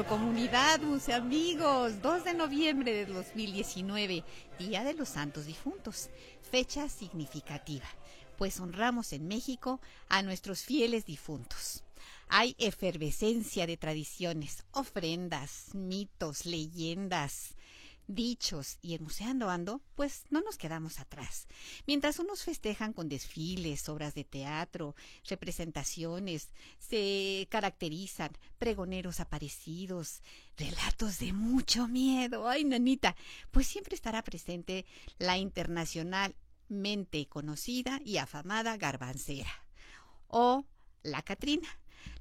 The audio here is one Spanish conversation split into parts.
Comunidad, Museo Amigos, 2 de noviembre de 2019, Día de los Santos Difuntos, fecha significativa, pues honramos en México a nuestros fieles difuntos. Hay efervescencia de tradiciones, ofrendas, mitos, leyendas, dichos y Museando Ando, pues no nos quedamos atrás. Mientras unos festejan con desfiles, obras de teatro, representaciones, se caracterizan pregoneros aparecidos, relatos de mucho miedo. Ay, nanita, pues siempre estará presente la internacionalmente conocida y afamada garbancera o la Catrina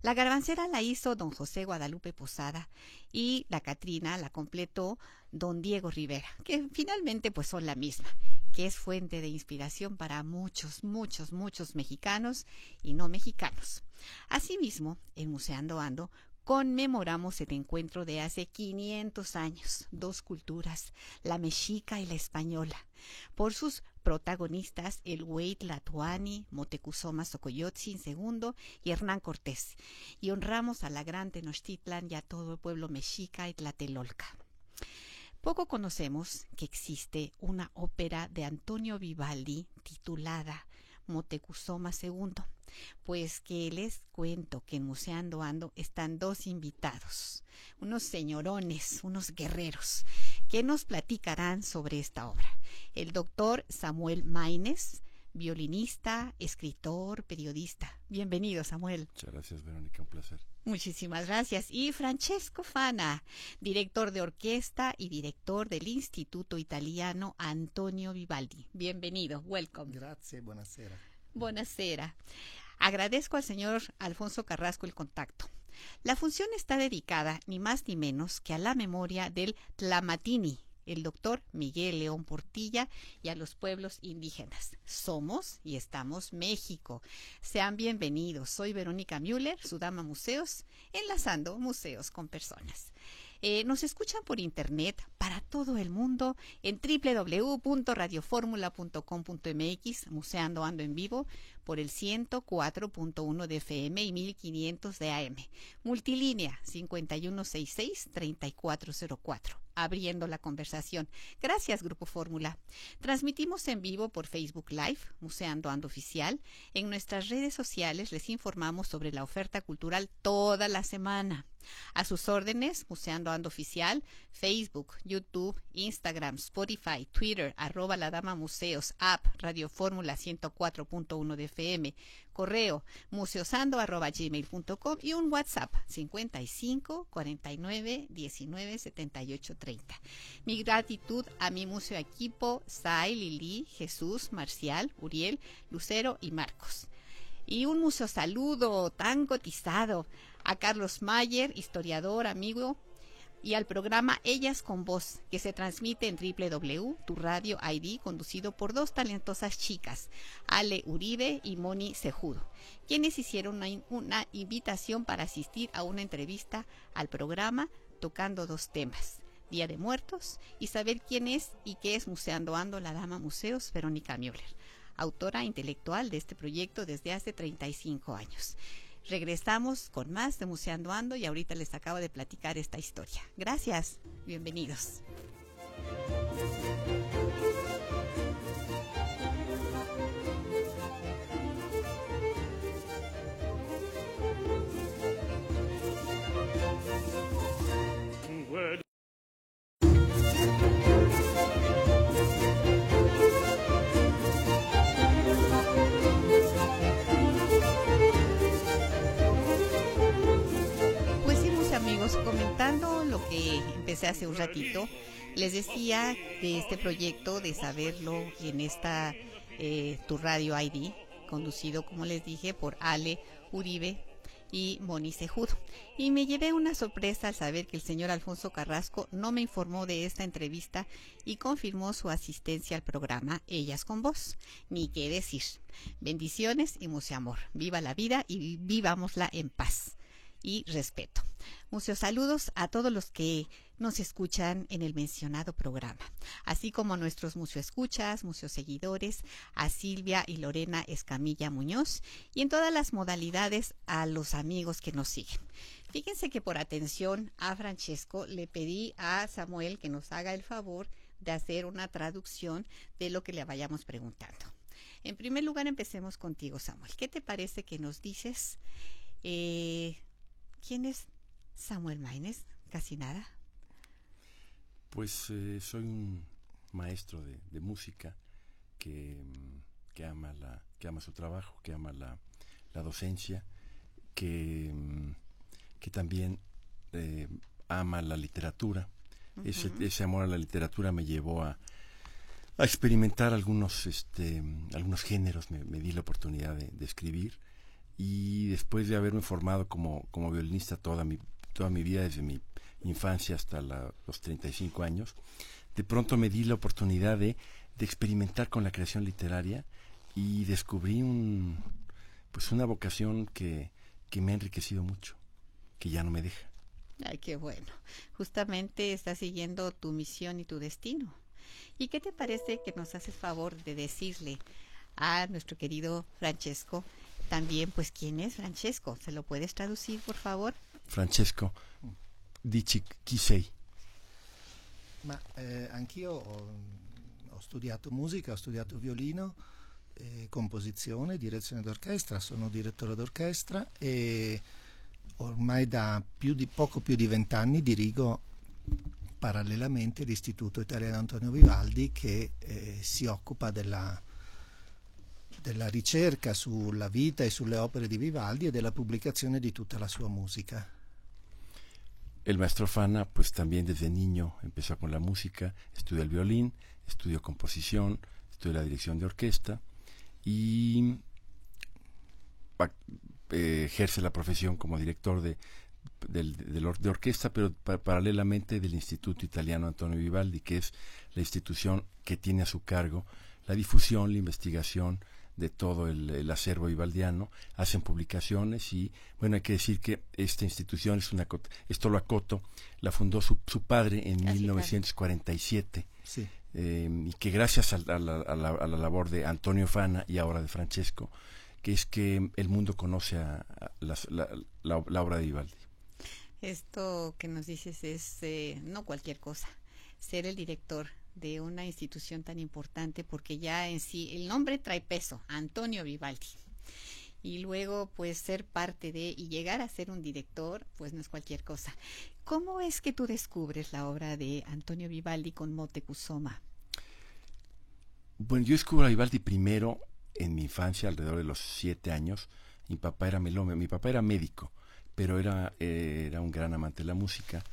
la garbancera la hizo don José Guadalupe Posada y la Catrina la completó don Diego Rivera, que finalmente pues son la misma, que es fuente de inspiración para muchos, muchos, muchos mexicanos y no mexicanos. Asimismo, en Museando Ando conmemoramos el encuentro de hace 500 años, dos culturas, la mexica y la española, por sus protagonistas el Huey Tlatuani, Motecuzoma Socoyotzin II y Hernán Cortés, y honramos a la gran Tenochtitlan y a todo el pueblo mexica y tlatelolca. Poco conocemos que existe una ópera de Antonio Vivaldi titulada Motecuzoma II, pues que les cuento que en Museando Ando están dos invitados, unos señorones, unos guerreros, que nos platicarán sobre esta obra. El doctor Samuel Maines, violinista, escritor, periodista. Bienvenido, Samuel. Muchas gracias, Verónica, un placer. Muchísimas gracias. Y Francesco Fana, director de orquesta y director del Instituto Italiano Antonio Vivaldi. Bienvenido, welcome. Gracias, buonasera. Buonasera. Agradezco al señor Alfonso Carrasco el contacto. La función está dedicada ni más ni menos que a la memoria del Tlamatini, el doctor Miguel León Portilla y a los pueblos indígenas. Somos y estamos México. Sean bienvenidos. Soy Verónica Müller, su dama museos, enlazando museos con personas. Eh, nos escuchan por internet para todo el mundo en www.radioformula.com.mx, Museando Ando en Vivo, por el 104.1 de FM y 1500 de AM. Multilínea 5166-3404 abriendo la conversación. Gracias, Grupo Fórmula. Transmitimos en vivo por Facebook Live, Museando Ando Oficial. En nuestras redes sociales les informamos sobre la oferta cultural toda la semana. A sus órdenes, Museando Ando Oficial, Facebook, YouTube, Instagram, Spotify, Twitter, arroba la dama museos, app, Radio Fórmula 104.1 de FM, correo museosando arroba gmail.com y un WhatsApp 55 49 19 78 30. Mi gratitud a mi museo equipo, Sai, Lili, Jesús, Marcial, Uriel, Lucero y Marcos. Y un museo saludo tan cotizado a Carlos Mayer, historiador, amigo, y al programa Ellas con Voz, que se transmite en www, tu radio ID, conducido por dos talentosas chicas, Ale Uribe y Moni Sejudo, quienes hicieron una, invitación para asistir a una entrevista al programa tocando dos temas. Día de Muertos y saber quién es y qué es Museando Ando la Dama Museos Verónica Müller, autora intelectual de este proyecto desde hace 35 años. Regresamos con más de Museando Ando y ahorita les acabo de platicar esta historia. Gracias, bienvenidos. Comentando lo que empecé hace un ratito, les decía de este proyecto de saberlo en esta eh, Tu Radio ID, conducido, como les dije, por Ale Uribe y Moni Sejudo. Y me llevé una sorpresa al saber que el señor Alfonso Carrasco no me informó de esta entrevista y confirmó su asistencia al programa Ellas con Vos. Ni qué decir. Bendiciones y mucho amor. Viva la vida y vivámosla en paz y respeto. Muchos saludos a todos los que nos escuchan en el mencionado programa, así como a nuestros escuchas, muchos seguidores, a Silvia y Lorena Escamilla Muñoz y en todas las modalidades a los amigos que nos siguen. Fíjense que por atención a Francesco le pedí a Samuel que nos haga el favor de hacer una traducción de lo que le vayamos preguntando. En primer lugar, empecemos contigo, Samuel. ¿Qué te parece que nos dices? Eh, ¿Quién es Samuel Maines? Casi nada. Pues eh, soy un maestro de, música que, que, ama la, que ama su trabajo, que ama la, la docencia, que, que también eh, ama la literatura. ese, ese, amor a la literatura me llevó a, a experimentar algunos, este, algunos géneros, me, di la oportunidad de, escribir y después de haberme formado como, como violinista toda mi, toda mi vida, desde mi infancia hasta los 35 años, de pronto me di la oportunidad de, de experimentar con la creación literaria y descubrí un, pues una vocación que, que me ha enriquecido mucho, que ya no me deja. Ay, qué bueno. Justamente estás siguiendo tu misión y tu destino. ¿Y qué te parece que nos haces favor de decirle a nuestro querido Francesco también, pues, quién es Francesco? ¿Se lo puedes traducir, por favor? Francesco, dici chi sei? Ma eh, anch'io ho, ho studiato musica, ho studiato violino, eh, composizione, direzione d'orchestra, sono direttore d'orchestra e ormai da più di, poco più di vent'anni dirigo parallelamente l'Istituto Italiano Antonio Vivaldi che eh, si occupa della, della ricerca sulla vita e sulle opere di Vivaldi e della pubblicazione di tutta la sua musica. El maestro Fana, pues también desde niño empezó con la música, estudió el violín, estudió composición, estudió la dirección de orquesta y eh, ejerce la profesión como director de, de, orquesta, pero paralelamente del Instituto Italiano Antonio Vivaldi, que es la institución que tiene a su cargo la difusión, la investigación de todo el, acervo vivaldiano, hacen publicaciones y bueno, hay que decir que esta institución es una esto lo acoto, la fundó su, su padre en 1947 eh, y que gracias a, la, a, la, labor de Antonio Fana y ahora de Francesco, que es que el mundo conoce a, la, obra de Vivaldi. Esto que nos dices es eh, no cualquier cosa, ser el director de una institución tan importante porque ya en sí el nombre trae peso, Antonio Vivaldi. Y luego pues ser parte de y llegar a ser un director pues no es cualquier cosa. ¿Cómo es que tú descubres la obra de Antonio Vivaldi con Mote Bueno, yo descubro a Vivaldi primero en mi infancia, alrededor de los siete años. Mi papá era melome, mi papá era médico pero era, eh, era un gran amante de la música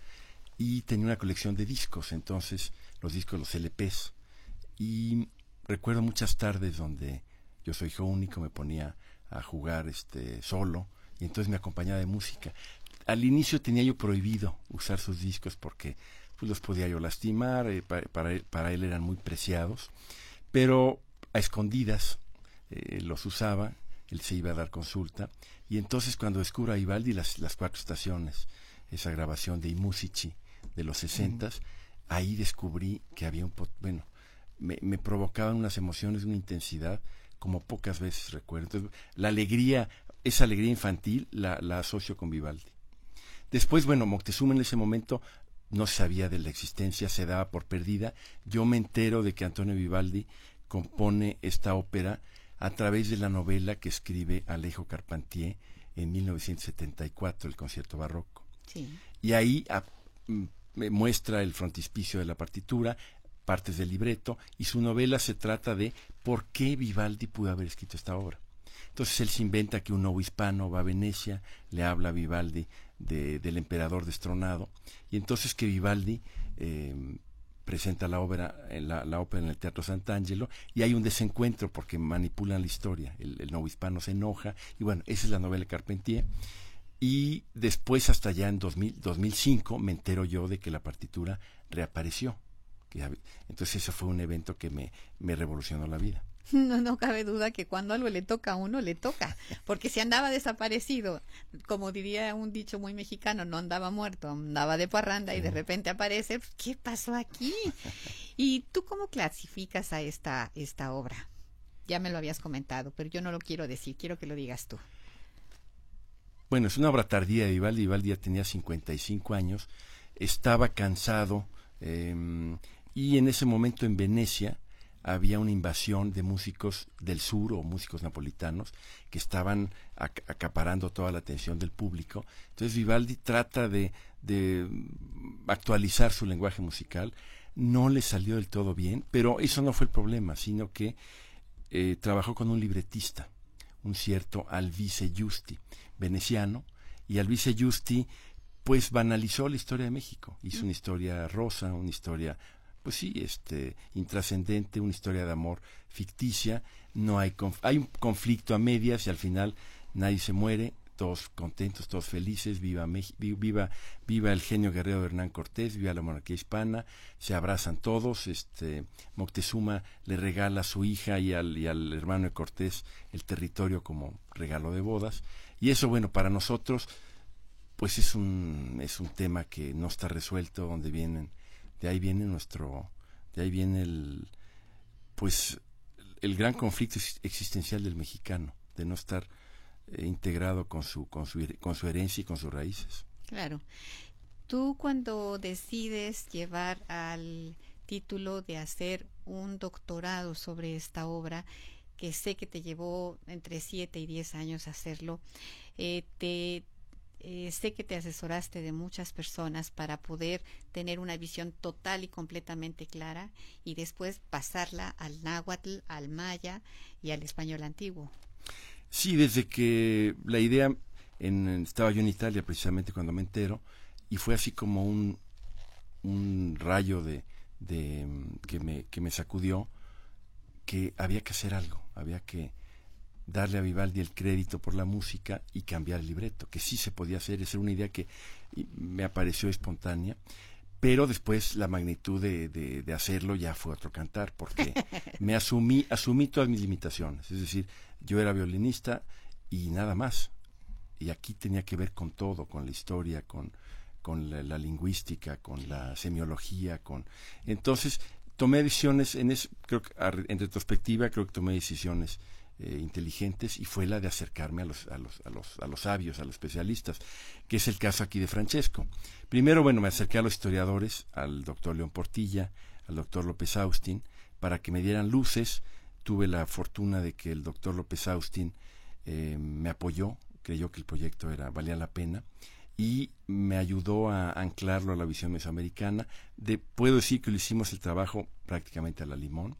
y tenía una colección de discos, entonces los discos, los LPs. Y recuerdo muchas tardes donde yo soy hijo único, me ponía a jugar este solo y entonces me acompañaba de música. Al inicio tenía yo prohibido usar sus discos porque pues, los podía yo lastimar, eh, para, él, para, él, eran muy preciados, pero a escondidas eh, los usaba, él se iba a dar consulta y entonces cuando descubro a Vivaldi las, las cuatro estaciones, esa grabación de Imusici de los sesentas, ahí descubrí que había un... Bueno, me, me provocaban unas emociones, una intensidad como pocas veces recuerdo. la alegría, esa alegría infantil la, la asocio con Vivaldi. Después, bueno, Moctezuma en ese momento no sabía de la existencia, se daba por perdida. Yo me entero de que Antonio Vivaldi compone esta ópera a través de la novela que escribe Alejo Carpentier en 1974, el concierto barroco. Y ahí muestra el frontispicio de la partitura, partes del libreto, y su novela se trata de por qué Vivaldi pudo haber escrito esta obra. Entonces él se inventa que un nuevo hispano va a Venecia, le habla a Vivaldi del emperador destronado, y entonces que Vivaldi eh, presenta la ópera, la, la, ópera en el Teatro Sant'Angelo y hay un desencuentro porque manipulan la historia. El, el nuevo hispano se enoja y bueno, esa es la novela de Carpentier. Y después, hasta ya en 2000, 2005, me entero yo de que la partitura reapareció. Entonces, ese fue un evento que me, me revolucionó la vida. No, no cabe duda que cuando algo le toca a uno, le toca. Porque si andaba desaparecido, como diría un dicho muy mexicano, no andaba muerto, andaba de parranda y de repente aparece, pues, ¿qué pasó aquí? ¿Y tú cómo clasificas a esta, esta obra? Ya me lo habías comentado, pero yo no lo quiero decir, quiero que lo digas tú. Bueno, es una obra tardía de Vivaldi, Vivaldi ya tenía 55 años, estaba cansado em, y en ese momento en Venecia había una invasión de músicos del sur o músicos napolitanos que estaban acaparando toda la atención del público. Entonces Vivaldi trata de, actualizar su lenguaje musical. No le salió del todo bien, pero eso no fue el problema, sino que eh, trabajó con un libretista, un cierto Alvise Giusti, veneciano, y Alvise Giusti pues banalizó la historia de México, hizo una historia rosa, una historia pues sí, este, intrascendente, una historia de amor ficticia, no hay, hay un conflicto a medias y al final nadie se muere, todos contentos, todos felices, viva, viva, viva el genio guerrero de Hernán Cortés, viva la monarquía hispana, se abrazan todos, este, Moctezuma le regala a su hija y al, y al hermano de Cortés el territorio como regalo de bodas, y eso, bueno, para nosotros, pues es un, es un tema que no está resuelto, donde vienen, de ahí viene nuestro, de ahí viene el, pues, el gran conflicto existencial del mexicano, de no estar eh, integrado con su, con, su, con su herencia y con sus raíces. Claro. Tú cuando decides llevar al título de hacer un doctorado sobre esta obra, que sé que te llevó entre 7 y 10 años hacerlo, eh, te, eh, sé que te asesoraste de muchas personas para poder tener una visión total y completamente clara y después pasarla al náhuatl, al maya y al español antiguo. Sí, desde que la idea, en, estaba yo en Italia precisamente cuando me entero, y fue así como un, rayo de, que me sacudió, que había que hacer algo, había que darle a Vivaldi el crédito por la música y cambiar el libreto, que sí se podía hacer, esa era una idea que me apareció espontánea, pero después la magnitud de, de, de hacerlo ya fue otro cantar, porque me asumí, asumí todas mis limitaciones, es decir, yo era violinista y nada más. Y aquí tenía que ver con todo, con la historia, con, con la, lingüística, con la semiología, con... Entonces, tomé decisiones, en es, creo que en retrospectiva, creo que tomé decisiones eh, inteligentes y fue la de acercarme a los, a, los, a, los, a los sabios, a los especialistas, que es el caso aquí de Francesco. Primero, bueno, me acerqué a los historiadores, al doctor León Portilla, al doctor López Austin, para que me dieran luces tuve la fortuna de que el doctor López Austin eh, me apoyó, creyó que el proyecto era valía la pena y me ayudó a anclarlo a la visión mesoamericana. De, puedo decir que lo hicimos el trabajo prácticamente a la limón.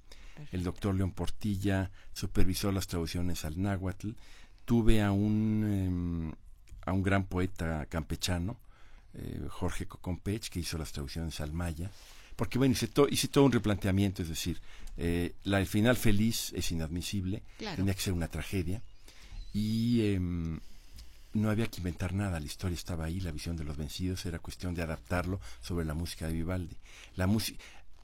El doctor León Portilla supervisó las traducciones al náhuatl. Tuve a un, em, a un gran poeta campechano, eh, Jorge Cocompech, que hizo las traducciones al maya porque bueno, hice, todo un replanteamiento, es decir, eh, la, el final feliz es inadmisible, tenía que ser una tragedia, y em, no había que inventar nada, la historia estaba ahí, la visión de los vencidos, era cuestión de adaptarlo sobre la música de Vivaldi. La música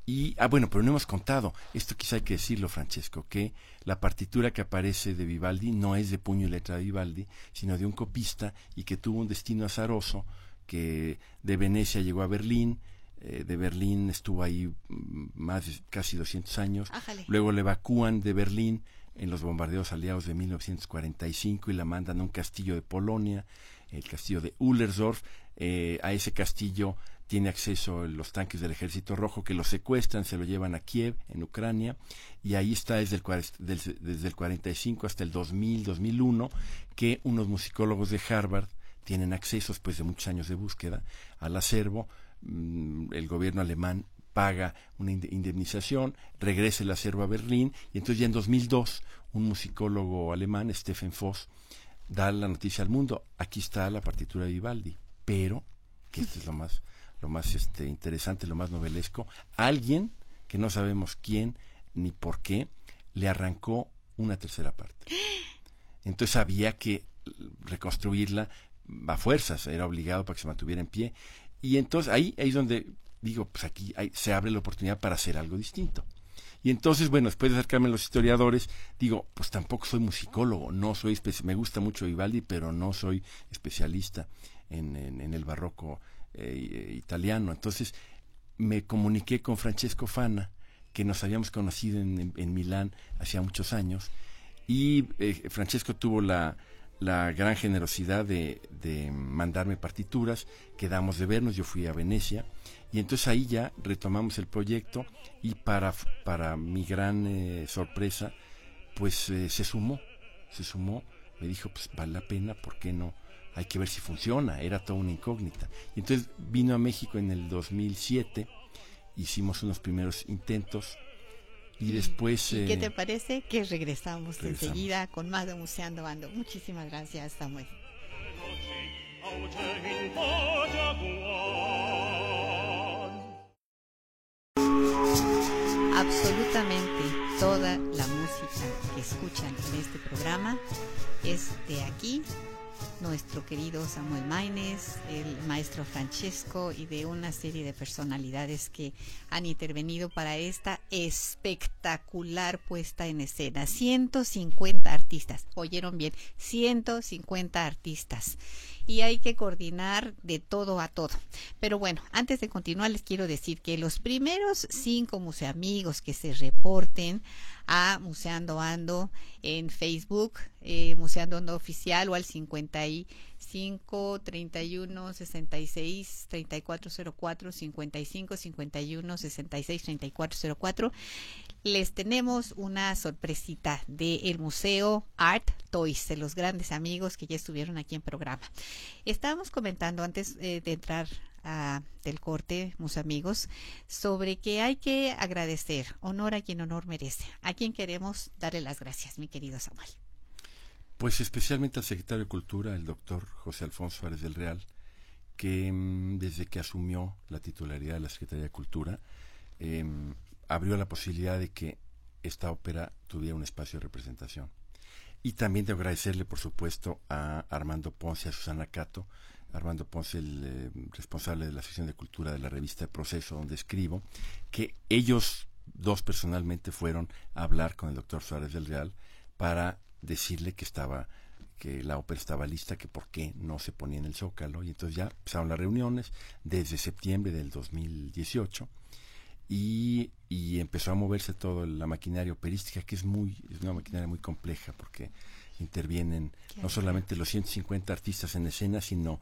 y, ah, bueno, pero no hemos contado, esto quizá hay que decirlo, Francesco, que la partitura que aparece de Vivaldi no es de puño y letra de Vivaldi, sino de un copista y que tuvo un destino azaroso, que de Venecia llegó a Berlín, eh, de Berlín, estuvo ahí mm, más de casi 200 años. Luego le evacúan de Berlín en los bombardeos aliados de 1945 y la mandan a un castillo de Polonia, el castillo de Ullersdorf. Eh, a ese castillo tiene acceso los tanques del Ejército Rojo que lo secuestran, se lo llevan a Kiev, en Ucrania, y ahí está desde el, desde el 45 hasta el 2000, 2001, que unos musicólogos de Harvard tienen acceso, después de muchos años de búsqueda, al acervo, Mm, el gobierno alemán paga una indemnización, regresa el acervo a Berlín y entonces ya en 2002 un musicólogo alemán, Stephen Voss, da la noticia al mundo, aquí está la partitura de Vivaldi, pero, que esto es lo más, lo más este, interesante, lo más novelesco, alguien, que no sabemos quién ni por qué, le arrancó una tercera parte. Entonces había que reconstruirla a fuerzas, era obligado para que se mantuviera en pie. Y entonces ahí, ahí es donde digo, pues aquí se abre la oportunidad para hacer algo distinto. Y entonces, bueno, después de acercarme a los historiadores, digo, pues tampoco soy musicólogo, no soy me gusta mucho Vivaldi, pero no soy especialista en, el barroco eh, italiano. Entonces me comuniqué con Francesco Fana, que nos habíamos conocido en, en Milán hacía muchos años, y eh, Francesco tuvo la, la gran generosidad de, de, mandarme partituras, quedamos de vernos, yo fui a Venecia y entonces ahí ya retomamos el proyecto y para, para mi gran eh, sorpresa, pues eh, se sumó, se sumó, me dijo, pues vale la pena, ¿por qué no? Hay que ver si funciona, era toda una incógnita. Y entonces vino a México en el 2007, hicimos unos primeros intentos, y después... ¿Y qué te parece? Que regresamos, enseguida con más de Museando Bando. Muchísimas gracias, Samuel. Absolutamente toda la música que escuchan en este programa es de aquí, nuestro querido Samuel Maines, el maestro Francesco y de una serie de personalidades que han intervenido para esta espectacular puesta en escena. 150 artistas, oyeron bien, 150 artistas. Y hay que coordinar de todo a todo. Pero bueno, antes de continuar les quiero decir que los primeros cinco museamigos que se reporten a Museando Ando en Facebook, eh, Museando Ando Oficial o al 55 31 66 3404 55 51 66 3404 les tenemos una sorpresita del Museo Art Toys, de los grandes amigos que ya estuvieron aquí en programa. Estábamos comentando antes eh, de entrar del corte, mis amigos, sobre que hay que agradecer honor a quien honor merece, a quien queremos darle las gracias, mi querido Samuel. Pues especialmente al secretario de Cultura, el doctor José Alfonso Suárez del Real, que mm, desde que asumió la titularidad de la Secretaría de Cultura, em, abrió la posibilidad de que esta ópera tuviera un espacio de representación. Y también de agradecerle, por supuesto, a Armando Ponce, a Susana Cato, Armando Ponce, el eh, responsable de la sección de cultura de la revista Proceso, donde escribo, que ellos dos personalmente fueron a hablar con el doctor Suárez del Real para decirle que estaba que la ópera estaba lista, que por qué no se ponía en el Zócalo, y entonces ya empezaron las reuniones desde septiembre del 2018 y, y empezó a moverse toda la maquinaria operística, que es muy es una maquinaria muy compleja porque intervienen no solamente los 150 artistas en escena, sino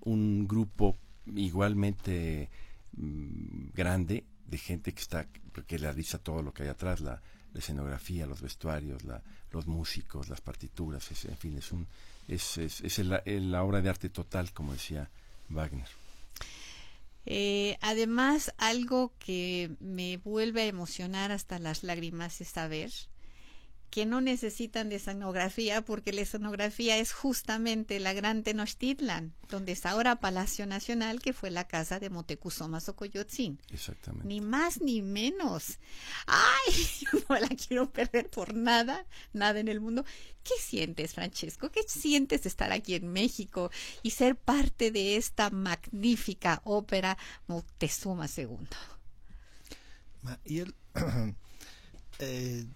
un grupo igualmente mm, grande de gente que está que realiza todo lo que hay atrás, la, escenografía, los vestuarios, la, los músicos, las partituras, en fin, es un es, es, es la obra de arte total, como decía Wagner. Eh, además, algo que me vuelve a emocionar hasta las lágrimas es saber que no necesitan de escenografía porque la escenografía es justamente la gran Tenochtitlan, donde está ahora Palacio Nacional, que fue la casa de Motecuzoma Xocoyotzin. Exactamente. Ni más ni menos. ¡Ay! no la quiero perder por nada, nada en el mundo. ¿Qué sientes, Francesco? ¿Qué sientes estar aquí en México y ser parte de esta magnífica ópera Moctezuma II? Io eh,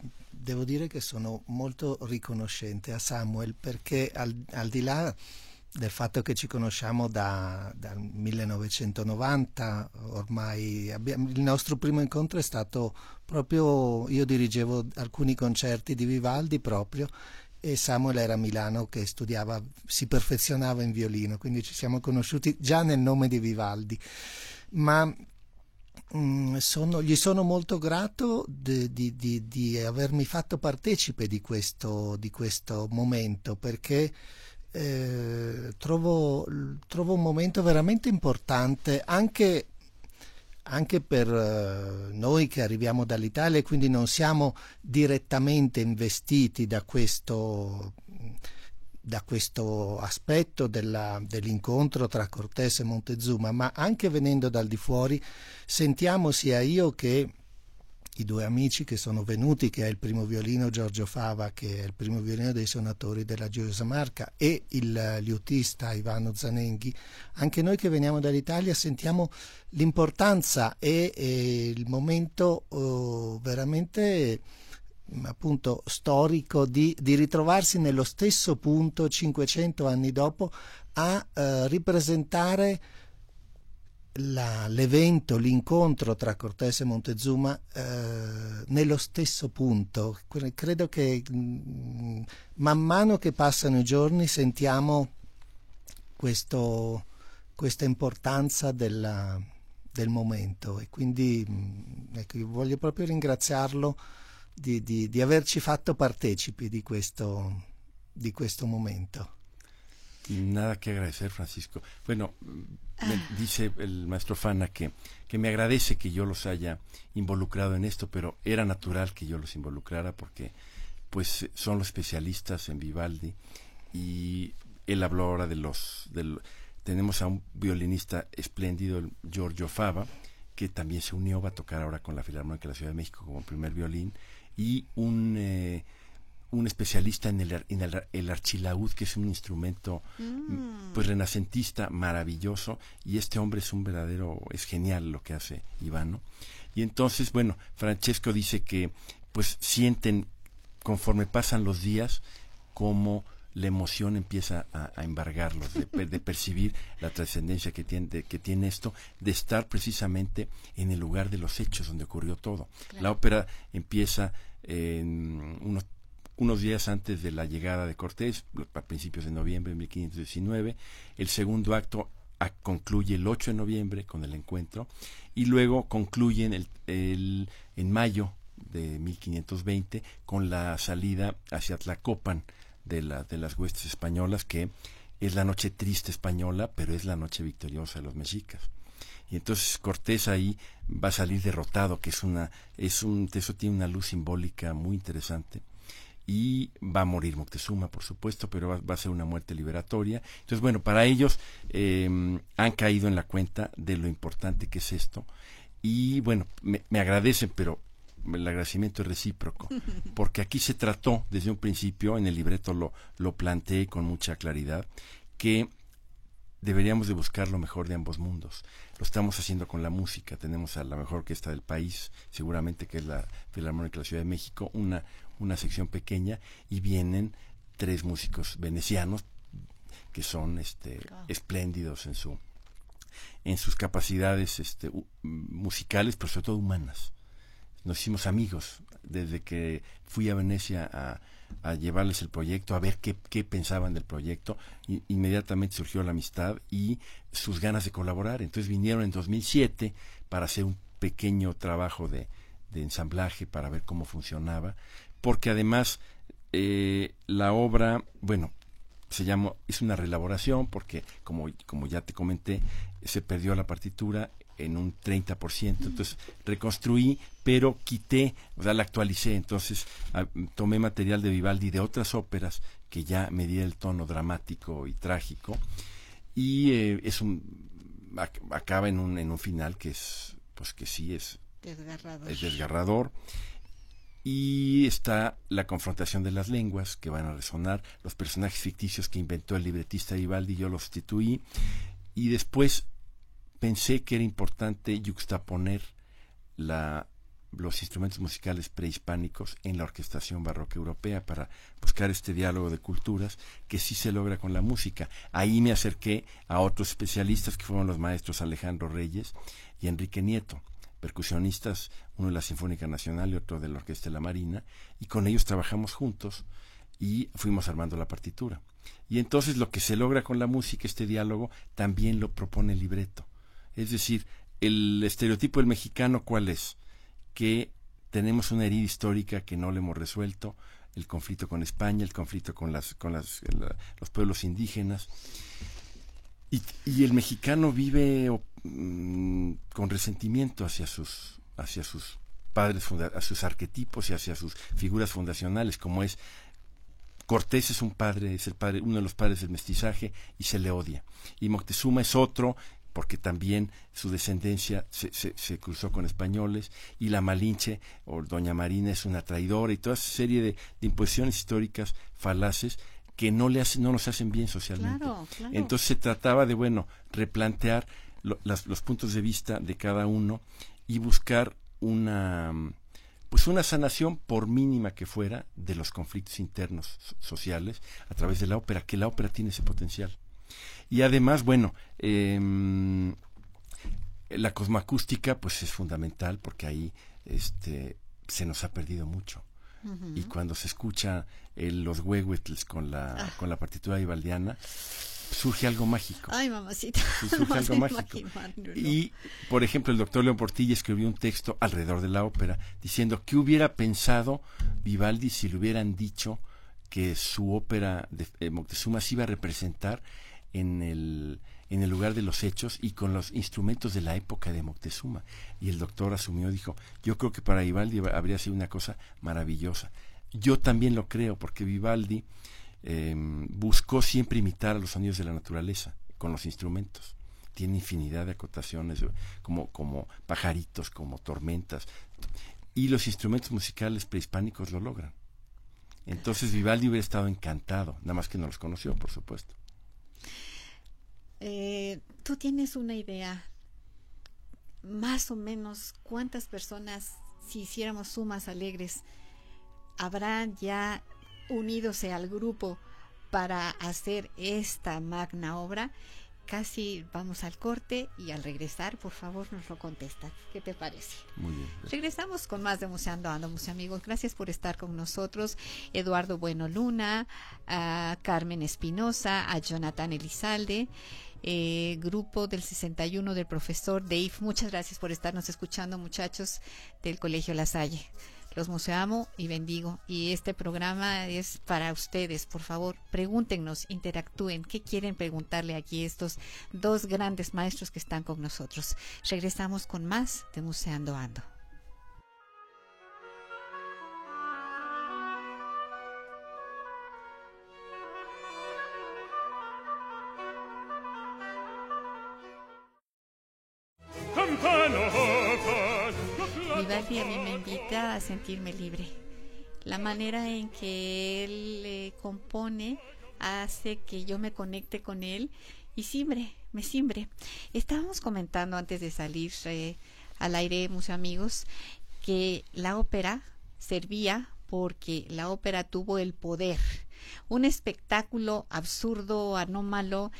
devo dire che sono molto riconoscente a Samuel perché al, al di là del fatto che ci conosciamo da, dal 1990, ormai abbiamo, il nostro primo incontro è stato proprio, io dirigevo alcuni concerti di Vivaldi proprio e Samuel era a Milano che studiava, si perfezionava in violino, quindi ci siamo conosciuti già nel nome di Vivaldi. Ma sono, gli sono molto grato di, di, di, di, avermi fatto partecipe di questo, questo momento perché eh, trovo, trovo, un momento veramente importante anche, anche per eh, noi che arriviamo dall'Italia e quindi non siamo direttamente investiti da questo da questo aspetto della, dell'incontro tra Cortés e Montezuma, ma anche venendo dal di fuori sentiamo sia io che i due amici che sono venuti, che è il primo violino Giorgio Fava, che è il primo violino dei suonatori della Gioiosa Marca, e il liutista Ivano Zanenghi, anche noi che veniamo dall'Italia sentiamo l'importanza e, e il momento oh, veramente appunto storico di, di, ritrovarsi nello stesso punto 500 anni dopo a eh, ripresentare la, l'evento, l'incontro tra Cortese e Montezuma eh, nello stesso punto. Credo che mh, mm, man mano che passano i giorni sentiamo questo, questa importanza della, del momento e quindi mh, mm, ecco, voglio proprio ringraziarlo di, di, di averci fatto partecipi di questo, di questo momento. Nada que agradecer, Francisco. Bueno, me ah. dice el maestro Fana que, que me agradece que yo los haya involucrado en esto, pero era natural que yo los involucrara porque pues son los especialistas en Vivaldi y él habló ahora de los... Del, tenemos a un violinista espléndido, Giorgio Fava, que también se unió, va a tocar ahora con la Filarmónica de la Ciudad de México como primer violín, y un... Eh, un especialista en el, en el, archilaúd, que es un instrumento mm. pues renacentista maravilloso, y este hombre es un verdadero, es genial lo que hace Ivano. Y entonces, bueno, Francesco dice que pues sienten conforme pasan los días como la emoción empieza a, embargarlos, de, percibir la trascendencia que tiene, que tiene esto, de estar precisamente en el lugar de los hechos donde ocurrió todo. La ópera empieza en unos unos días antes de la llegada de Cortés, a principios de noviembre de 1519. El segundo acto concluye el 8 de noviembre con el encuentro y luego concluye en, el, en mayo de 1520 con la salida hacia Tlacopan de, la, de las huestes españolas, que es la noche triste española, pero es la noche victoriosa de los mexicas. Y entonces Cortés ahí va a salir derrotado, que es una, es un, eso tiene una luz simbólica muy interesante y va a morir Moctezuma, por supuesto, pero va, a ser una muerte liberatoria. Entonces, bueno, para ellos em, han caído en la cuenta de lo importante que es esto y bueno, me, agradecen, pero el agradecimiento es recíproco, porque aquí se trató desde un principio, en el libreto lo, lo planteé con mucha claridad, que deberíamos de buscar lo mejor de ambos mundos. Lo estamos haciendo con la música. Tenemos a la mejor orquesta del país, seguramente que es la Filarmónica de la Ciudad de México, una una sección pequeña y vienen tres músicos venecianos que son este espléndidos en su en sus capacidades este, musicales, pero sobre todo humanas. Nos hicimos amigos desde que fui a Venecia a, llevarles el proyecto, a ver qué, qué pensaban del proyecto. Inmediatamente surgió la amistad y sus ganas de colaborar. Entonces vinieron en 2007 para hacer un pequeño trabajo de, ensamblaje para ver cómo funcionaba porque además eh, la obra, bueno, se llama, es una reelaboración porque, como, como ya te comenté, se perdió la partitura en un 30%, entonces reconstruí, pero quité, o sea, la actualicé, entonces tomé material de Vivaldi de otras óperas que ya me di el tono dramático y trágico, y eh, es un, acaba en un, en un final que es, pues que sí es desgarrador. es desgarrador. Y está la confrontación de las lenguas que van a resonar, los personajes ficticios que inventó el libretista Vivaldi, yo los sustituí, y después pensé que era importante juxtaponer la, los instrumentos musicales prehispánicos en la orquestación barroca europea para buscar este diálogo de culturas que sí se logra con la música. Ahí me acerqué a otros especialistas que fueron los maestros Alejandro Reyes y Enrique Nieto percusionistas, uno de la Sinfónica Nacional y otro de la Orquesta de la Marina, y con ellos trabajamos juntos y fuimos armando la partitura. Y entonces lo que se logra con la música, este diálogo, también lo propone el libreto. Es decir, el estereotipo del mexicano, ¿cuál es? Que tenemos una herida histórica que no le hemos resuelto, el conflicto con España, el conflicto con, las, con las, los pueblos indígenas, y, el mexicano vive mm, con resentimiento hacia sus, hacia sus padres, a sus arquetipos y hacia sus figuras fundacionales, como es Cortés es un padre, es el padre, uno de los padres del mestizaje y se le odia. Y Moctezuma es otro porque también su descendencia se, se, cruzó con españoles y la Malinche o Doña Marina es una traidora y toda esa serie de, de imposiciones históricas falaces que no, le no nos hacen bien socialmente. Entonces se trataba de, bueno, replantear los puntos de vista de cada uno y buscar una pues una sanación por mínima que fuera de los conflictos internos sociales a través de la ópera, que la ópera tiene ese potencial. Y además, bueno, em, la cosmoacústica pues es fundamental porque ahí este se nos ha perdido mucho. Y cuando se escucha los huehuetles con la, ah. con la partitura ibaldiana, surge algo mágico. Ay, mamacita. Surge algo mágico. Y, por ejemplo, el doctor León Portilla escribió un texto alrededor de la ópera diciendo que hubiera pensado Vivaldi si le hubieran dicho que su ópera de eh, Moctezuma se iba a representar en el, en el lugar de los hechos y con los instrumentos de la época de Moctezuma. Y el doctor asumió, dijo, yo creo que para Vivaldi habría sido una cosa maravillosa. Yo también lo creo, porque Vivaldi em, buscó siempre imitar a los sonidos de la naturaleza con los instrumentos. Tiene infinidad de acotaciones, como, como pajaritos, como tormentas. Y los instrumentos musicales prehispánicos lo logran. Entonces Vivaldi hubiera estado encantado, nada más que no los conoció, por supuesto. Eh, ¿Tú tienes una idea más o menos cuántas personas, si hiciéramos sumas alegres, habrán ya unidose al grupo para hacer esta magna obra? Casi vamos al corte y al regresar, por favor, nos lo contestan. ¿Qué te parece? Muy bien. Regresamos con más de Museando Ando, Museo Amigos. Gracias por estar con nosotros. Eduardo Bueno Luna, a Carmen Espinosa, a Jonathan Elizalde. Eh, grupo del 61 del profesor Dave. Muchas gracias por estarnos escuchando, muchachos del Colegio La Salle. Los museamo y bendigo. Y este programa es para ustedes. Por favor, pregúntenos, interactúen. ¿Qué quieren preguntarle aquí estos dos grandes maestros que están con nosotros? Regresamos con más de Museando Ando. Sentirme libre. La manera en que él eh, compone hace que yo me conecte con él y simbre, me simbre. Estábamos comentando antes de salir eh, al aire, muchos amigos, que la ópera servía porque la ópera tuvo el poder. Un espectáculo absurdo, anómalo,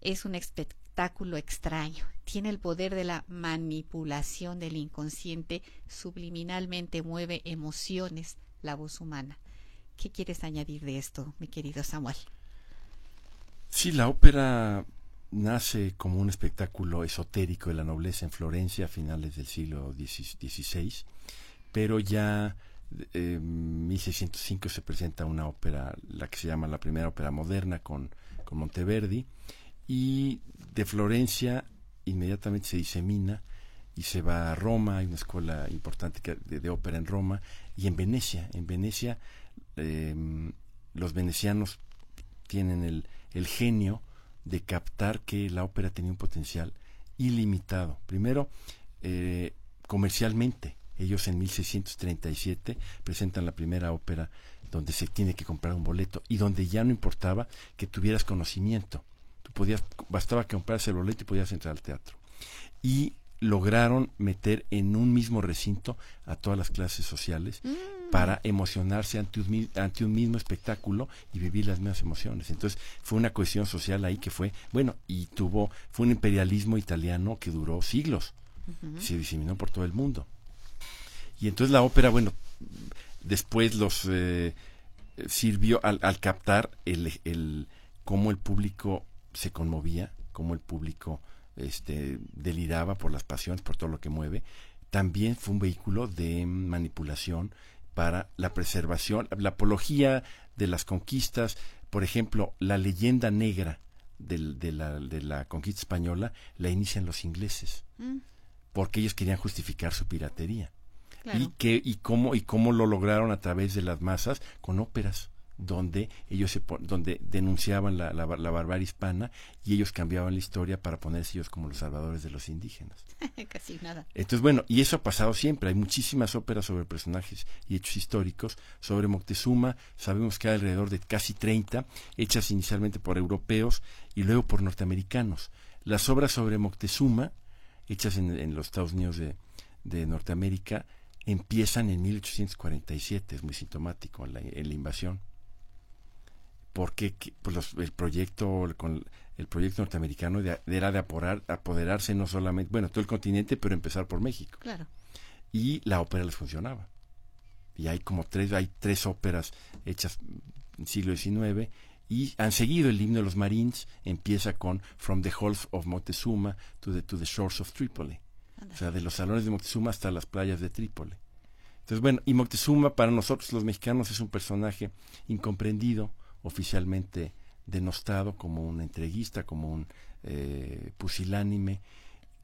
es un espectáculo extraño tiene el poder de la manipulación del inconsciente, subliminalmente mueve emociones la voz humana. ¿Qué quieres añadir de esto, mi querido Samuel? Sí, la ópera nace como un espectáculo esotérico de la nobleza en Florencia a finales del siglo XVI, pero ya en 1605 se presenta una ópera, la que se llama la primera ópera moderna con, con Monteverdi, y de Florencia inmediatamente se disemina y se va a Roma, hay una escuela importante de, ópera en Roma, y en Venecia. En Venecia em, los venecianos tienen el, el genio de captar que la ópera tenía un potencial ilimitado. Primero, eh, comercialmente. Ellos en 1637 presentan la primera ópera donde se tiene que comprar un boleto y donde ya no importaba que tuvieras conocimiento podías, bastaba comprarse el boleto y podías entrar al teatro. Y lograron meter en un mismo recinto a todas las clases sociales mm. para emocionarse ante un, ante un mismo espectáculo y vivir las mismas emociones. Entonces fue una cohesión social ahí que fue, bueno, y tuvo, fue un imperialismo italiano que duró siglos, se diseminó por todo el mundo. Y entonces la ópera, bueno, después los eh, sirvió al, al captar el, el, cómo el público se conmovía, como el público este, deliraba por las pasiones, por todo lo que mueve, también fue un vehículo de manipulación para la preservación, la apología de las conquistas, por ejemplo, la leyenda negra de, la, de la conquista española la inician los ingleses, mm. porque ellos querían justificar su piratería. Y, que, y, cómo, y cómo lo lograron a través de las masas con óperas donde ellos se donde denunciaban la, la, barbarie hispana y ellos cambiaban la historia para ponerse ellos como los salvadores de los indígenas. Casi nada. Entonces, bueno, y eso ha pasado siempre. Hay muchísimas óperas sobre personajes y hechos históricos. Sobre Moctezuma, sabemos que hay alrededor de casi 30, hechas inicialmente por europeos y luego por norteamericanos. Las obras sobre Moctezuma, hechas en, los Estados Unidos de, de Norteamérica, empiezan en 1847, es muy sintomático en la invasión porque pues el proyecto con el proyecto norteamericano era de apoderarse no solamente, bueno, todo el continente, pero empezar por México. Claro. Y la ópera les funcionaba. Y hay como tres, hay tres óperas hechas en el siglo XIX y han seguido el himno de los Marines, empieza con From the Halls of Moctezuma to the, to the Shores of Tripoli. O sea, de los salones de Moctezuma hasta las playas de Trípoli. Entonces, bueno, y Moctezuma para nosotros los mexicanos es un personaje incomprendido, oficialmente denostado como un entreguista, como un eh, pusilánime,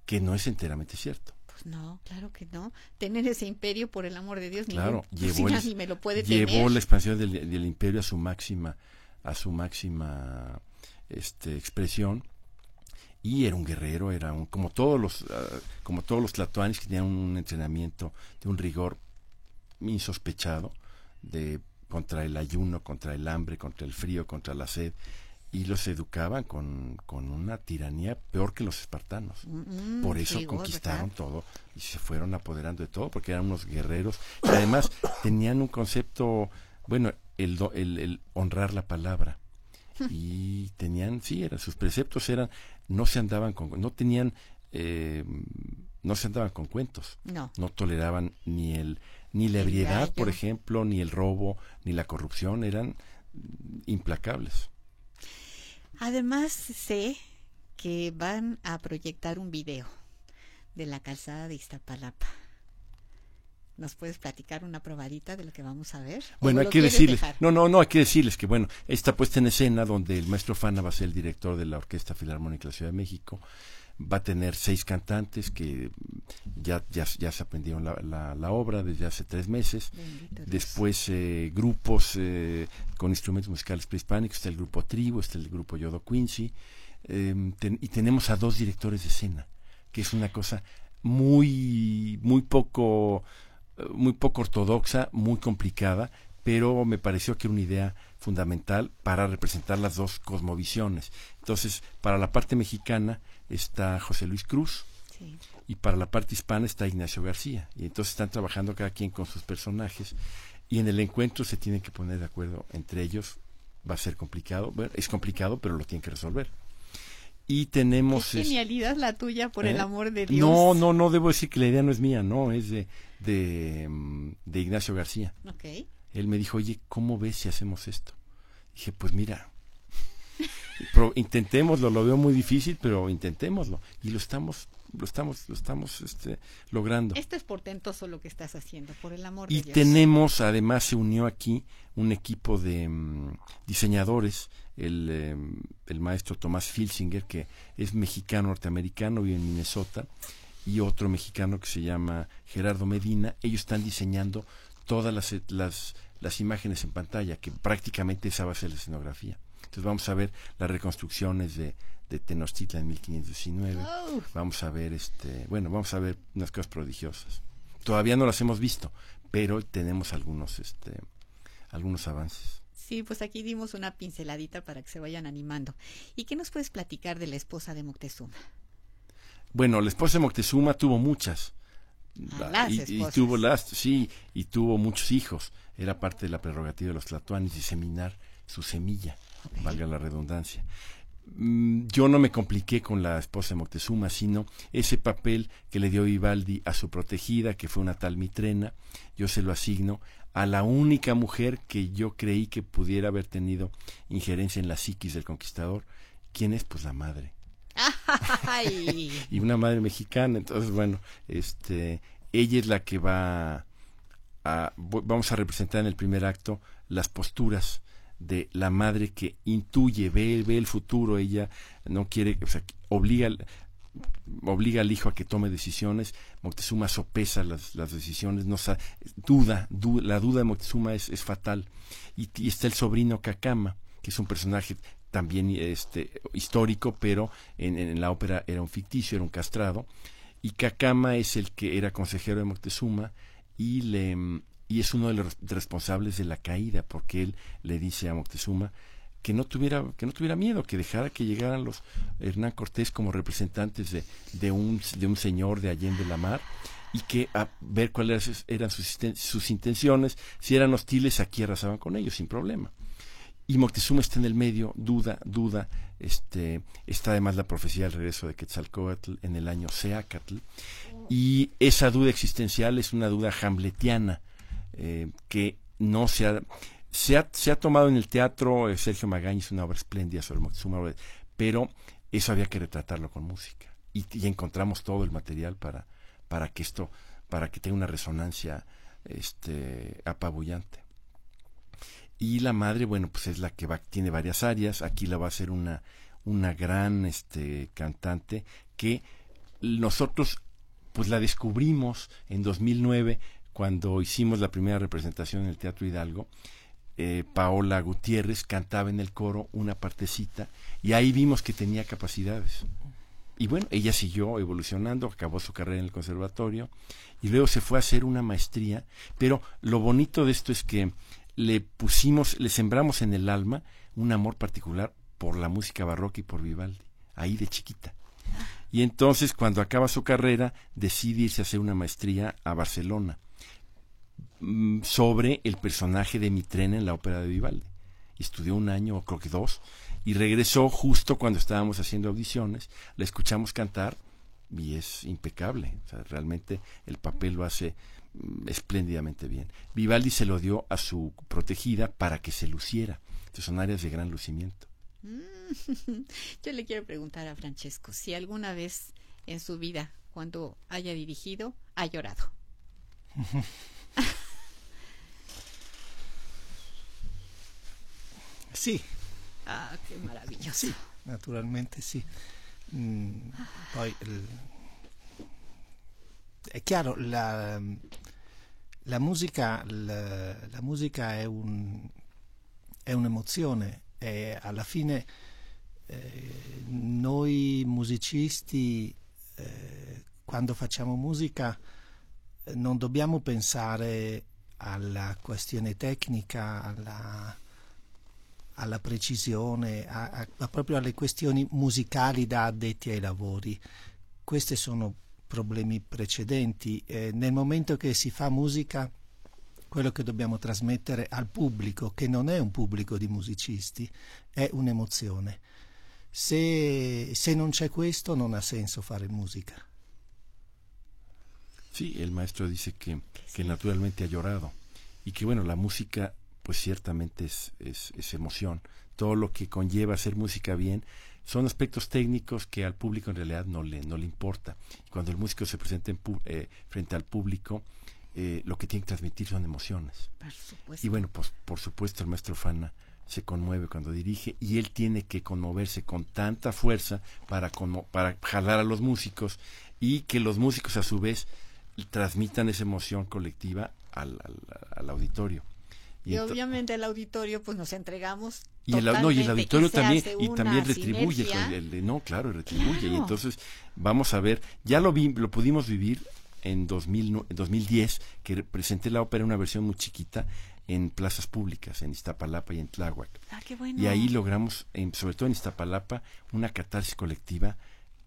que no es enteramente cierto. Pues no, claro que no. Tener ese imperio, por el amor de Dios, claro, llevó, me lo puede llevó la expansión del, imperio a su máxima, a su máxima este, expresión y era un guerrero, era un, como todos los ah, como todos los tlatoanis que tenían un entrenamiento de un rigor insospechado de contra el ayuno, contra el hambre, contra el frío, contra la sed, y los educaban con, con una tiranía peor que los espartanos. Mm, mm, Por eso conquistaron todo y se fueron apoderando de todo, porque eran unos guerreros. Y además tenían un concepto, bueno, el, el, el honrar la palabra. Y tenían, sí, eran, sus preceptos eran, no se andaban con, no tenían, eh, no se andaban con cuentos. No. No toleraban ni el ni la ebriedad, por ejemplo, ni el robo, ni la corrupción eran implacables. Además, sé que van a proyectar un video de la calzada de Iztapalapa. ¿Nos puedes platicar una probadita de lo que vamos a ver? Bueno, hay que decirles, no, no, no, hay que decirles que, bueno, esta puesta en escena donde el maestro Fana va a ser el director de la Orquesta Filarmónica de la Ciudad de México, va a tener seis cantantes que ya, ya, ya se aprendieron la, la, obra desde hace tres meses. Después eh, grupos eh, con instrumentos musicales prehispánicos, está el grupo Tribu, está el grupo Yodo Quincy, em, y tenemos a dos directores de escena, que es una cosa muy, muy poco, muy poco ortodoxa, muy complicada, pero me pareció que era una idea fundamental para representar las dos cosmovisiones. Entonces, para la parte mexicana, está José Luis Cruz y para la parte hispana está Ignacio García. Y entonces están trabajando cada quien con sus personajes y en el encuentro se tienen que poner de acuerdo entre ellos. Va a ser complicado, es complicado, pero lo tienen que resolver. Y tenemos... Qué genialidad la tuya, por el ¿Eh? amor de Dios. No, no, no, debo decir que la idea no es mía, no, es de, de, mm, de Ignacio García. Él me dijo, oye, ¿cómo ves si hacemos esto? Dije, pues mira, intentémoslo, lo veo muy difícil, pero intentémoslo. Y lo estamos, lo estamos, lo estamos este, logrando. Esto es portentoso lo que estás haciendo, por el amor y de Dios. Y tenemos, además, se unió aquí un equipo de mm, diseñadores, el, em, el maestro Tomás Filsinger, que es mexicano norteamericano, vive en Minnesota, y otro mexicano que se llama Gerardo Medina. Ellos están diseñando todas las, las, las imágenes en pantalla, que prácticamente esa va a ser la escenografía. Entonces vamos a ver las reconstrucciones de, de Tenochtitlan en 1519. Vamos a ver, este, bueno, vamos a ver unas cosas prodigiosas. Todavía no las hemos visto, pero tenemos algunos, este, algunos avances. Sí, pues aquí dimos una pinceladita para que se vayan animando. ¿Y qué nos puedes platicar de la esposa de Moctezuma? Bueno, la esposa de Moctezuma tuvo muchas. Y, tuvo las, sí, y tuvo muchos hijos. Era parte de la prerrogativa de los tlatoanis diseminar su semilla valga la redundancia. Mm, yo no me compliqué con la esposa de Moctezuma, sino ese papel que le dio Vivaldi a su protegida, que fue una tal Mitrena, yo se lo asigno a la única mujer que yo creí que pudiera haber tenido injerencia en la psiquis del conquistador. ¿Quién es? Pues la madre. Y una madre mexicana, entonces bueno, este, ella es la que va a, vamos a representar en el primer acto las posturas de la madre que intuye, ve, ve el futuro, ella no quiere, o sea, obliga, obliga al hijo a que tome decisiones, Moctezuma sopesa las, las decisiones, no duda, la duda de Moctezuma es, es fatal. Y, está el sobrino Kakama, que es un personaje también este, histórico, pero en, la ópera era un ficticio, era un castrado. Y Kakama es el que era consejero de Moctezuma y le, y es uno de los responsables de la caída, porque él le dice a Moctezuma que no tuviera, que no tuviera miedo, que dejara que llegaran los Hernán Cortés como representantes de, de, un, de un señor de Allende la Mar y que a ver cuáles eran sus, sus intenciones, si eran hostiles, aquí arrasaban con ellos sin problema. Y Moctezuma está en el medio, duda, duda. Este, está además la profecía del regreso de Quetzalcoatl en el año Seacatl. Y esa duda existencial es una duda hamletiana eh, que no se ha, se ha, se ha tomado en el teatro. Eh, Sergio Magañez, una obra espléndida sobre Moctezuma, pero eso había que retratarlo con música. Y, y, encontramos todo el material para, para que esto, para que tenga una resonancia este, apabullante. Y la madre, bueno, pues es la que va, tiene varias áreas. Aquí la va a ser una, una gran este, cantante que nosotros pues la descubrimos en 2009 cuando hicimos la primera representación en el Teatro Hidalgo. Eh, Paola Gutiérrez cantaba en el coro una partecita y ahí vimos que tenía capacidades. Y bueno, ella siguió evolucionando, acabó su carrera en el conservatorio y luego se fue a hacer una maestría. Pero lo bonito de esto es que le pusimos, le sembramos en el alma un amor particular por la música barroca y por Vivaldi, ahí de chiquita. Y entonces, cuando acaba su carrera, decide irse a hacer una maestría a Barcelona mm, sobre el personaje de Mitrena en la ópera de Vivaldi. Estudió un año, o creo que dos, y regresó justo cuando estábamos haciendo audiciones. La escuchamos cantar y es impecable. O sea, realmente el papel lo hace espléndidamente bien. Vivaldi se lo dio a su protegida para que se luciera. Entonces son áreas de gran lucimiento. Mm, yo le quiero preguntar a Francesco si alguna vez en su vida, cuando haya dirigido, ha llorado. Sí. Ah, qué maravilloso. Sí, naturalmente sí. Mm, il, è chiaro, la, la musica, la, la musica è, un, è, un'emozione e alla fine eh, noi musicisti eh, quando facciamo musica eh, non dobbiamo pensare alla questione tecnica, alla, alla precisione, a, a, proprio alle questioni musicali da addetti ai lavori. Queste sono problemi precedenti. Eh, nel momento che si fa musica, quello che dobbiamo trasmettere al pubblico, che non è un pubblico di musicisti, è un'emozione. Se, se non c'è questo non ha senso fare musica. Sí, el maestro dice que, que naturalmente ha llorado y que bueno, la música pues ciertamente es, es, es emoción. Todo lo que conlleva hacer música bien son aspectos técnicos que al público en realidad no le, no le importa. Cuando el músico se presenta en eh, frente al público, eh, lo que tiene que transmitir son emociones. Y bueno, pues por supuesto el maestro Fana se conmueve cuando dirige y él tiene que conmoverse con tanta fuerza para, para jalar a los músicos y que los músicos a su vez transmitan esa emoción colectiva al, al auditorio. Y, obviamente el auditorio, pues nos entregamos. Y el, no, y el auditorio también, y también retribuye, el, no, claro, retribuye. Y entonces, vamos a ver, ya lo vi, lo pudimos vivir en, 2000, en 2010, que presenté la ópera en una versión muy chiquita en plazas públicas, en Iztapalapa y en Tláhuac. Ah, qué bueno. Y ahí logramos, sobre todo en Iztapalapa, una catarsis colectiva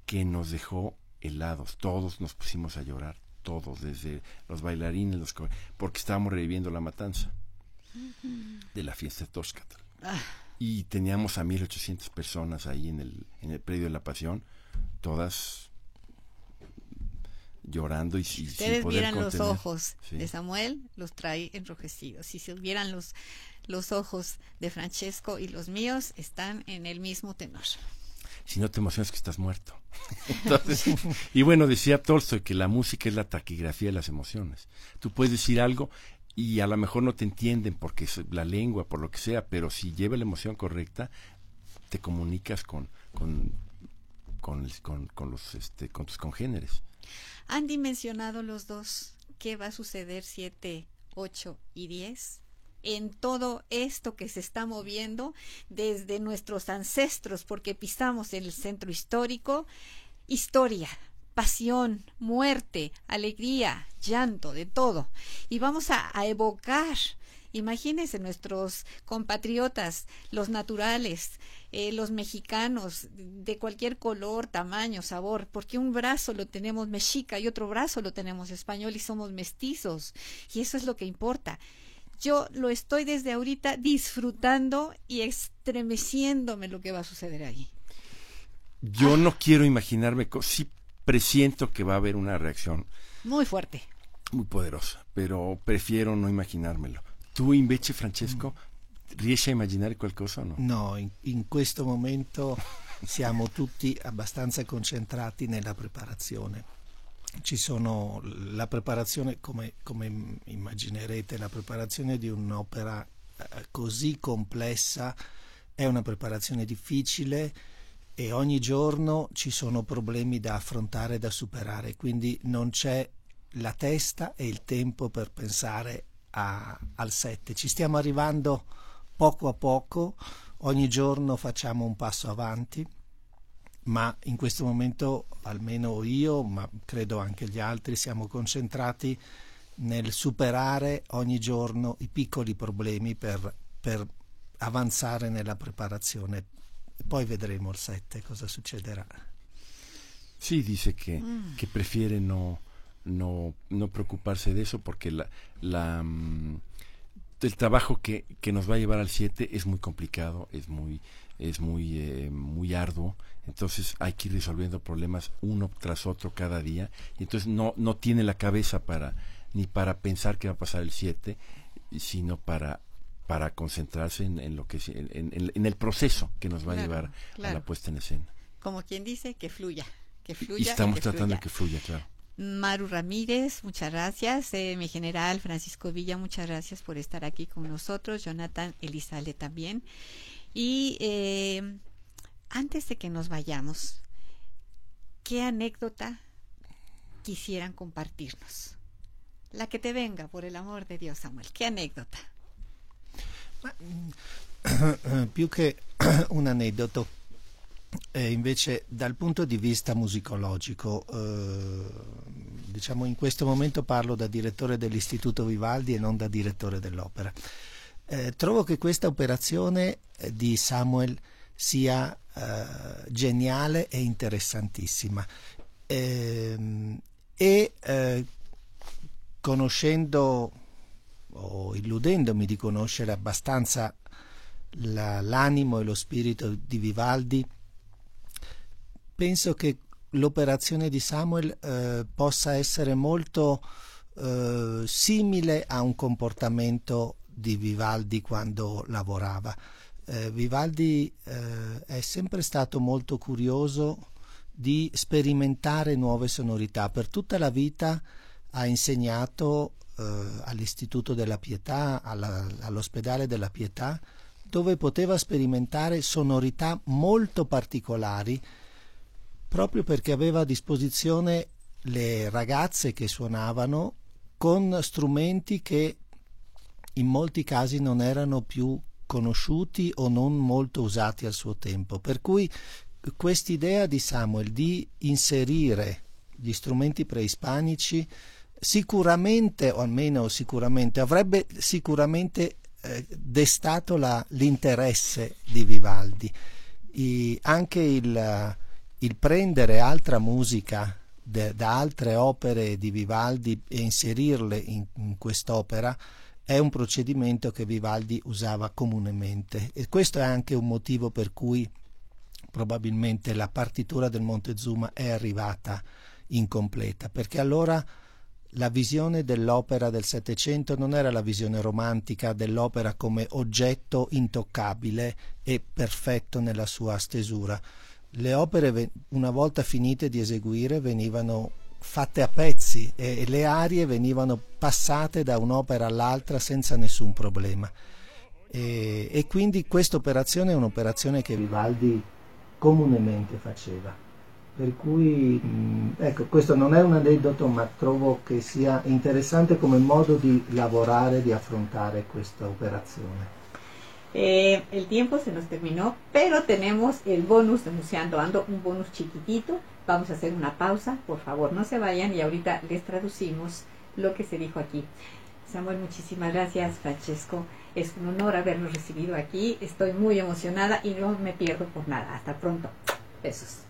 que nos dejó helados. Todos nos pusimos a llorar, todos, desde los bailarines, los porque estábamos reviviendo la matanza de la fiesta de Ah. Y teníamos a 1800 personas ahí en el, en el predio de la Pasión, todas llorando y si, ustedes vieran los ojos de Samuel los trae enrojecidos. Si se vieran los los ojos de Francesco y los míos están en el mismo tenor. Si no te emocionas que estás muerto. Y bueno decía Tolstoy que la música es la taquigrafía de las emociones. Tú puedes decir algo y a lo mejor no te entienden porque es la lengua, por lo que sea, pero si lleva la emoción correcta, te comunicas con, con, con, con, los, este, con tus congéneres. ¿Han dimensionado los dos qué va a suceder 7, 8 y 10? en todo esto que se está moviendo desde nuestros ancestros, porque pisamos el centro histórico, historia, pasión, muerte, alegría, llanto, de todo. Y vamos a, evocar, imagínense nuestros compatriotas, los naturales, eh, los mexicanos, de cualquier color, tamaño, sabor, porque un brazo lo tenemos mexica y otro brazo lo tenemos español y somos mestizos. Y eso es lo que importa yo lo estoy desde ahorita disfrutando y estremeciéndome lo que va a suceder ahí. Yo no quiero imaginarme, sí presiento que va a haber una reacción. Muy fuerte. Muy poderosa, pero prefiero no imaginármelo. Tu invece, Francesco, riesci a immaginare qualcosa o no? No, in, in questo momento siamo tutti abbastanza concentrati nella preparazione. Ci sono la preparazione, come, come immaginerete, la preparazione di un'opera eh, così complessa è una preparazione difficile e ogni giorno ci sono problemi da affrontare da superare, quindi non c'è la testa e il tempo per pensare a, al 7. Ci stiamo arrivando poco a poco, ogni giorno facciamo un passo avanti, ma in questo momento almeno io, ma credo anche gli altri, siamo concentrati nel superare ogni giorno i piccoli problemi per, per avanzare nella preparazione. Poi vedremo il 7 cosa succederà. Sí, dice que, mm. que prefiere no, no, no preocuparse de eso porque la, la, mm, el trabajo que, que nos va a llevar al 7 es muy complicado, es muy, es muy, eh, muy arduo, entonces hay que ir resolviendo problemas uno tras otro cada día, y entonces no, no tiene la cabeza para ni para pensar que va a pasar el 7, sino para para concentrarse en, en lo que en, en, en, el proceso que nos va claro, a llevar claro. a la puesta en escena. Como quien dice, que fluya, que fluya. Y estamos que tratando de que fluya, claro. Maru Ramírez, muchas gracias. Eh, mi general Francisco Villa, muchas gracias por estar aquí con nosotros. Jonathan Elizalde también. Y eh, antes de que nos vayamos, ¿qué anécdota quisieran compartirnos? La que te venga, por el amor de Dios, Samuel. ¿Qué anécdota? Ma, più che un aneddoto, eh, invece dal punto di vista musicologico, eh, diciamo in questo momento parlo da direttore dell'Istituto Vivaldi e non da direttore dell'opera. Eh, trovo che questa operazione di Samuel sia eh, geniale e interessantissima. Ehm, e eh, conoscendo o illudendomi di conoscere abbastanza la, l'animo e lo spirito di Vivaldi, penso che l'operazione di Samuel eh, possa essere molto eh, simile a un comportamento di Vivaldi quando lavorava. Eh, Vivaldi eh, è sempre stato molto curioso di sperimentare nuove sonorità. Per tutta la vita ha insegnato eh, all'Istituto della Pietà, alla, all'ospedale della Pietà, dove poteva sperimentare sonorità molto particolari proprio perché aveva a disposizione le ragazze che suonavano con strumenti che in molti casi non erano più conosciuti o non molto usati al suo tempo. Per cui quest'idea di Samuel di inserire gli strumenti preispanici sicuramente, o almeno sicuramente, avrebbe sicuramente eh, destato la, l'interesse di Vivaldi. I, anche il, il, prendere altra musica de, da altre opere di Vivaldi e inserirle in, in quest'opera è un procedimento che Vivaldi usava comunemente e questo è anche un motivo per cui probabilmente la partitura del Montezuma è arrivata incompleta, perché allora la visione dell'opera del Settecento non era la visione romantica dell'opera come oggetto intoccabile e perfetto nella sua stesura. Le opere, una volta finite di eseguire, venivano fatte a pezzi e, le arie venivano passate da un'opera all'altra senza nessun problema. E, e quindi questa operazione è un'operazione che Vivaldi comunemente faceva. Per cui, ecco, questo non è un aneddoto, ma trovo che sia interessante come modo di lavorare, di affrontare questa operazione. Eh, el tiempo se nos terminó, pero tenemos el bonus Museando Ando, un bonus chiquitito. Vamos a hacer una pausa, por favor, no se vayan y ahorita les traducimos lo que se dijo aquí. Samuel, muchísimas gracias, Francesco. Es un honor habernos recibido aquí. Estoy muy emocionada y no me pierdo por nada. Hasta pronto. Besos.